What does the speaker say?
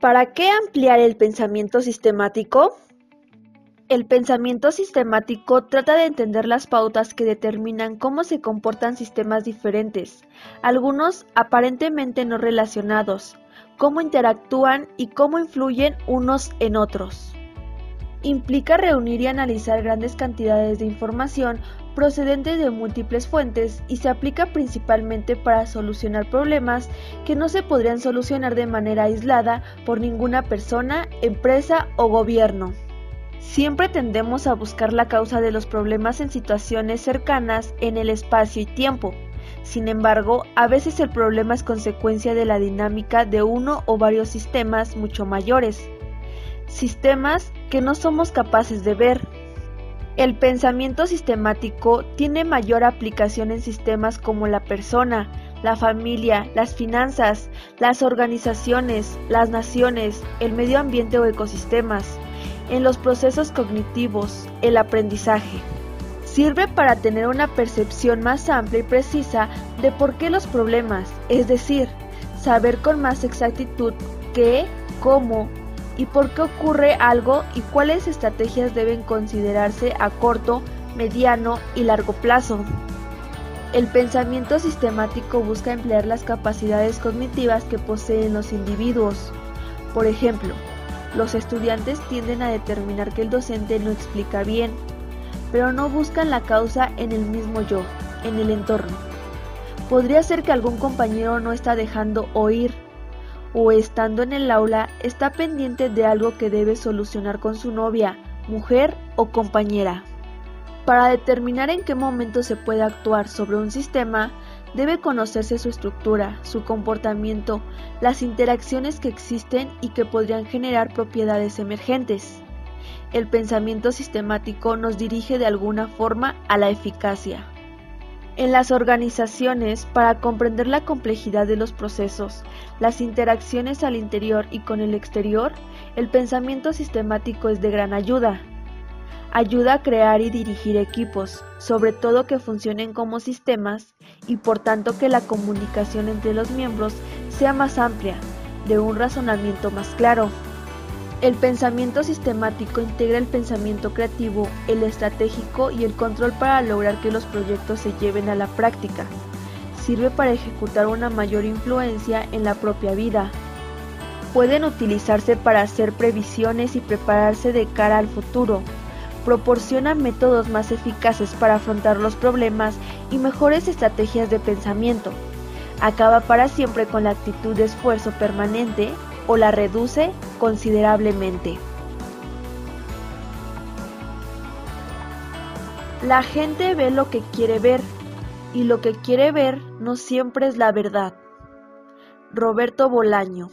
¿Para qué ampliar el pensamiento sistemático? El pensamiento sistemático trata de entender las pautas que determinan cómo se comportan sistemas diferentes, algunos aparentemente no relacionados, cómo interactúan y cómo influyen unos en otros. Implica reunir y analizar grandes cantidades de información procedente de múltiples fuentes y se aplica principalmente para solucionar problemas que no se podrían solucionar de manera aislada por ninguna persona, empresa o gobierno. Siempre tendemos a buscar la causa de los problemas en situaciones cercanas en el espacio y tiempo. Sin embargo, a veces el problema es consecuencia de la dinámica de uno o varios sistemas mucho mayores. Sistemas que no somos capaces de ver, el pensamiento sistemático tiene mayor aplicación en sistemas como la persona, la familia, las finanzas, las organizaciones, las naciones, el medio ambiente o ecosistemas, en los procesos cognitivos, el aprendizaje. Sirve para tener una percepción más amplia y precisa de por qué los problemas, es decir, saber con más exactitud qué, cómo, y por qué ocurre algo y cuáles estrategias deben considerarse a corto, mediano y largo plazo. El pensamiento sistemático busca emplear las capacidades cognitivas que poseen los individuos. Por ejemplo, los estudiantes tienden a determinar que el docente no explica bien, pero no buscan la causa en el mismo yo, en el entorno. Podría ser que algún compañero no está dejando oír o estando en el aula está pendiente de algo que debe solucionar con su novia, mujer o compañera. Para determinar en qué momento se puede actuar sobre un sistema, debe conocerse su estructura, su comportamiento, las interacciones que existen y que podrían generar propiedades emergentes. El pensamiento sistemático nos dirige de alguna forma a la eficacia. En las organizaciones, para comprender la complejidad de los procesos, las interacciones al interior y con el exterior, el pensamiento sistemático es de gran ayuda. Ayuda a crear y dirigir equipos, sobre todo que funcionen como sistemas y por tanto que la comunicación entre los miembros sea más amplia, de un razonamiento más claro. El pensamiento sistemático integra el pensamiento creativo, el estratégico y el control para lograr que los proyectos se lleven a la práctica. Sirve para ejecutar una mayor influencia en la propia vida. Pueden utilizarse para hacer previsiones y prepararse de cara al futuro. Proporciona métodos más eficaces para afrontar los problemas y mejores estrategias de pensamiento. Acaba para siempre con la actitud de esfuerzo permanente o la reduce considerablemente. La gente ve lo que quiere ver y lo que quiere ver no siempre es la verdad. Roberto Bolaño